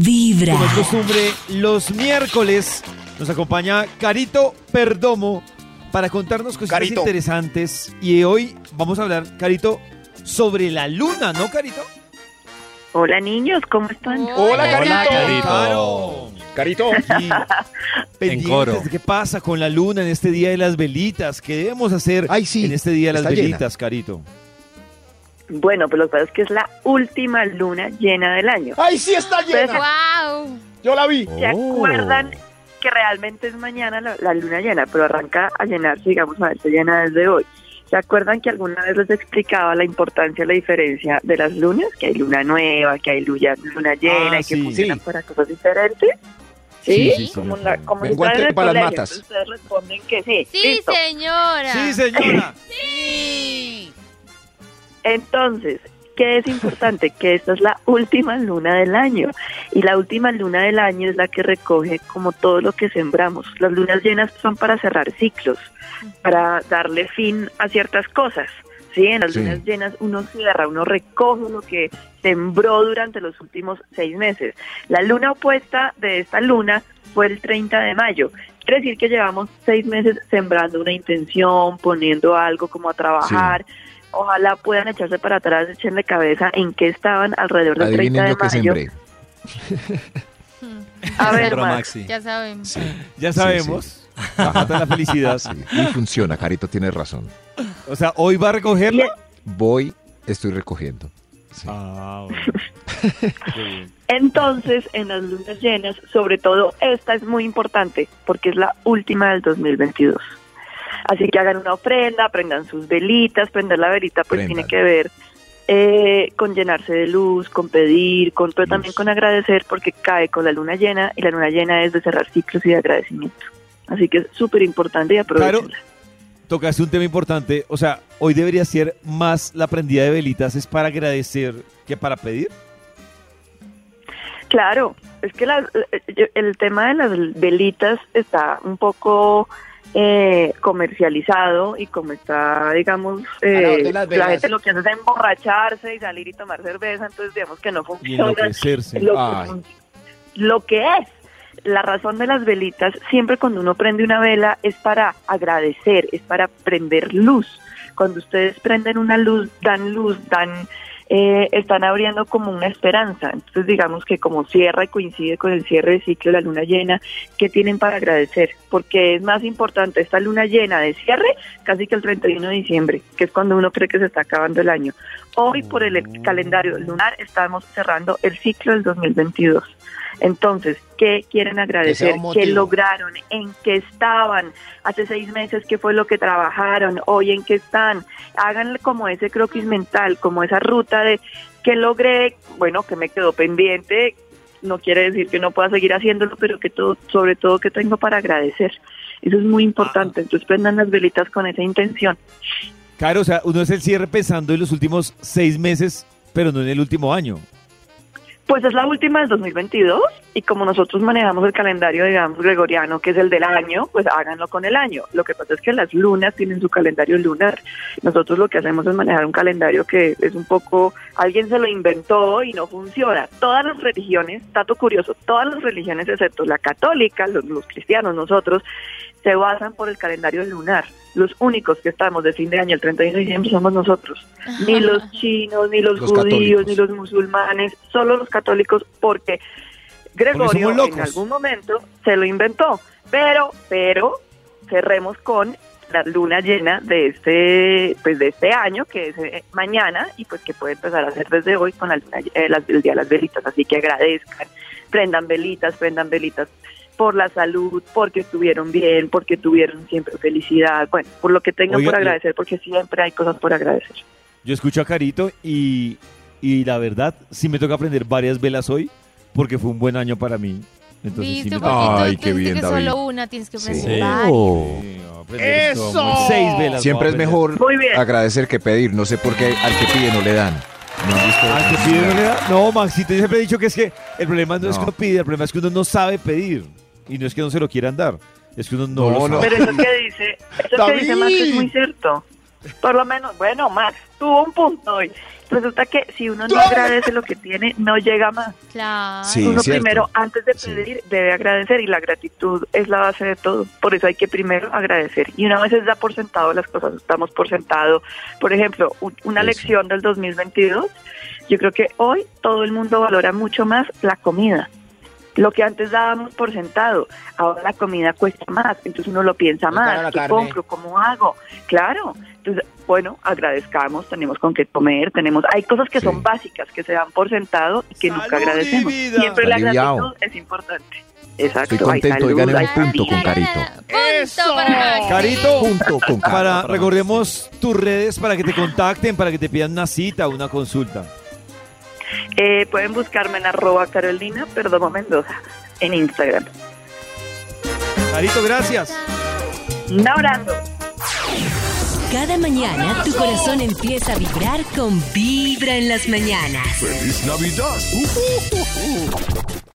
Vibra. Como es costumbre, los miércoles nos acompaña Carito Perdomo para contarnos cosas Carito. interesantes. Y hoy vamos a hablar, Carito, sobre la luna, ¿no, Carito? Hola niños, ¿cómo están? Hola, Carito. Claro. Carito. Y pendientes coro. de qué pasa con la luna en este día de las velitas. ¿Qué debemos hacer Ay, sí, en este día de las llena. velitas, Carito? Bueno, pues lo que pasa es que es la última luna llena del año. ¡Ay, sí está llena! ¡Wow! Yo la vi. ¿Se acuerdan que realmente es mañana la, la luna llena, pero arranca a llenarse, digamos, a verse llena desde hoy? ¿Se acuerdan que alguna vez les explicaba la importancia, la diferencia de las lunas? Que hay luna nueva, que hay luna, luna llena Ah, y que sí. funcionan Sí. para cosas diferentes. ¿Sí? Sí, sí, como la, como si para las matas. Ustedes responden que sí. Sí, Listo. señora. Sí, señora. Sí. Entonces, ¿qué es importante? que esta es la última luna del año. Y la última luna del año es la que recoge como todo lo que sembramos. Las lunas llenas son para cerrar ciclos, para darle fin a ciertas cosas. Sí, en las Sí. lunas llenas uno cierra, uno recoge lo que sembró durante los últimos seis meses. La luna opuesta de esta luna fue el 30 de mayo. Quiere decir que llevamos seis meses sembrando una intención, poniendo algo como a trabajar. Ojalá puedan echarse para atrás, echenle cabeza en qué estaban alrededor del 30 Adivinen de lo que mayo. sembré. A ver, Max, Maxi. Ya sabemos. Sí, Ya Sí, sabemos. Mata la felicidad. sí. Y funciona, Carito, tienes razón. O sea, ¿hoy va a recogerla? Voy, estoy recogiendo. Sí. Ah, bueno. Qué bien. Entonces, en las lunas llenas, sobre todo esta es muy importante porque es la última del 2022. Así que hagan una ofrenda, prendan sus velitas, prender la velita pues tiene que ver eh, con llenarse de luz, con pedir, con pero también con agradecer porque cae con la luna llena y la luna llena es de cerrar ciclos y de agradecimiento. Así que es súper importante y aprovechenla. Tocaste un tema importante. O sea, hoy debería ser más la prendida de velitas. ¿Es para agradecer que para pedir? Claro, es que la- eh, el tema de las velitas está un poco eh, comercializado y como está, digamos, eh, la gente lo que hace es emborracharse y salir y tomar cerveza, entonces digamos que no Y funciona enloquecerse. lo, que, lo que es. La razón de las velitas, siempre cuando uno prende una vela es para agradecer, es para prender luz. Cuando ustedes prenden una luz, dan luz, dan, eh, están abriendo como una esperanza. Entonces digamos que como cierra y coincide con el cierre de ciclo de la luna llena, ¿qué tienen para agradecer? Porque es más importante esta luna llena de cierre casi que el 31 de diciembre, que es cuando uno cree que se está acabando el año. Hoy por el calendario lunar estamos cerrando el ciclo del 2022. Entonces, ¿qué quieren agradecer? ¿Qué lograron? ¿En qué estaban? Hace seis meses, ¿qué fue lo que trabajaron? Hoy, ¿en qué están? Háganle como ese croquis mental, como esa ruta de qué logré, bueno, que me quedó pendiente. No quiere decir que no pueda seguir haciéndolo, pero que todo, sobre todo que tengo para agradecer. Eso es muy importante. Entonces, prendan las velitas con esa intención. Claro, o sea, uno es el cierre pensando en los últimos seis meses, pero no en el último año. Pues es la última del 2022 y como nosotros manejamos el calendario, digamos, gregoriano, que es el del año, pues háganlo con el año. Lo que pasa es que las lunas tienen su calendario lunar. Nosotros lo que hacemos es manejar un calendario que es un poco, alguien se lo inventó y no funciona. Todas las religiones, dato curioso, todas las religiones excepto la católica, los, los cristianos, nosotros, se basan por el calendario lunar. Los únicos que estamos de fin de año, el 31 de diciembre, somos nosotros. Ni los chinos, ni los, Los judíos, católicos. ni los musulmanes, solo los católicos, porque Gregorio en algún momento se lo inventó. Pero, pero, cerremos con la luna llena de este, pues de este año, que es eh, mañana, y pues que puede empezar a hacer desde hoy con la luna, eh, las- el día de las velitas. Así que agradezcan, prendan velitas, prendan velitas por la salud, porque estuvieron bien, porque tuvieron siempre felicidad, bueno, por lo que tengan Oiga, por agradecer, porque siempre hay cosas por agradecer. Yo escucho a Carito y, y la verdad, sí me toca aprender varias velas hoy, porque fue un buen año para mí. Entonces sí me. Ay, qué bien, que David. solo una tienes que. Sí. Oh. Sí, esto, ¡Eso! Seis velas. Siempre es mejor agradecer que pedir. No sé por qué al que pide no le dan. ¿No? ¿Al que pide no le da? No, Maxito, yo siempre he dicho que es que el problema no, es que No. uno pide, el problema es que uno no sabe pedir. Y no es que no se lo quieran dar, es que uno no, No, lo no. sabe. Pero eso que dice, eso que dice Max es muy cierto. Por lo menos, bueno, Max, tuvo un punto hoy. Resulta que si uno no agradece lo que tiene, no llega más. Claro. Sí, uno cierto. primero, antes de Sí. pedir, debe agradecer y la gratitud es la base de todo. Por eso hay que primero agradecer. Y una vez se da por sentado las cosas, estamos por sentado. Por ejemplo, una Eso. lección del 2022, yo creo que hoy todo el mundo valora mucho más la comida. Lo que antes dábamos por sentado, ahora la comida cuesta más, entonces uno lo piensa más, ¿qué carne. compro? ¿Cómo hago? Claro, entonces, bueno, agradezcamos, tenemos con qué comer, tenemos, hay cosas que Sí. son básicas, que se dan por sentado y que nunca ¡Salud y agradecemos. Siempre la gratitud es importante. Exacto. Estoy contento, oigan, un punto con. Carito. Max. Carito, Punto con Carito. para recordemos tus redes para que te contacten, para que te pidan una cita, una consulta. Eh, pueden buscarme en arroba Carolina Perdomo Mendoza en Instagram. Carito, gracias. Un abrazo. Cada mañana tu corazón empieza a vibrar con Vibra en las mañanas. ¡Feliz Navidad!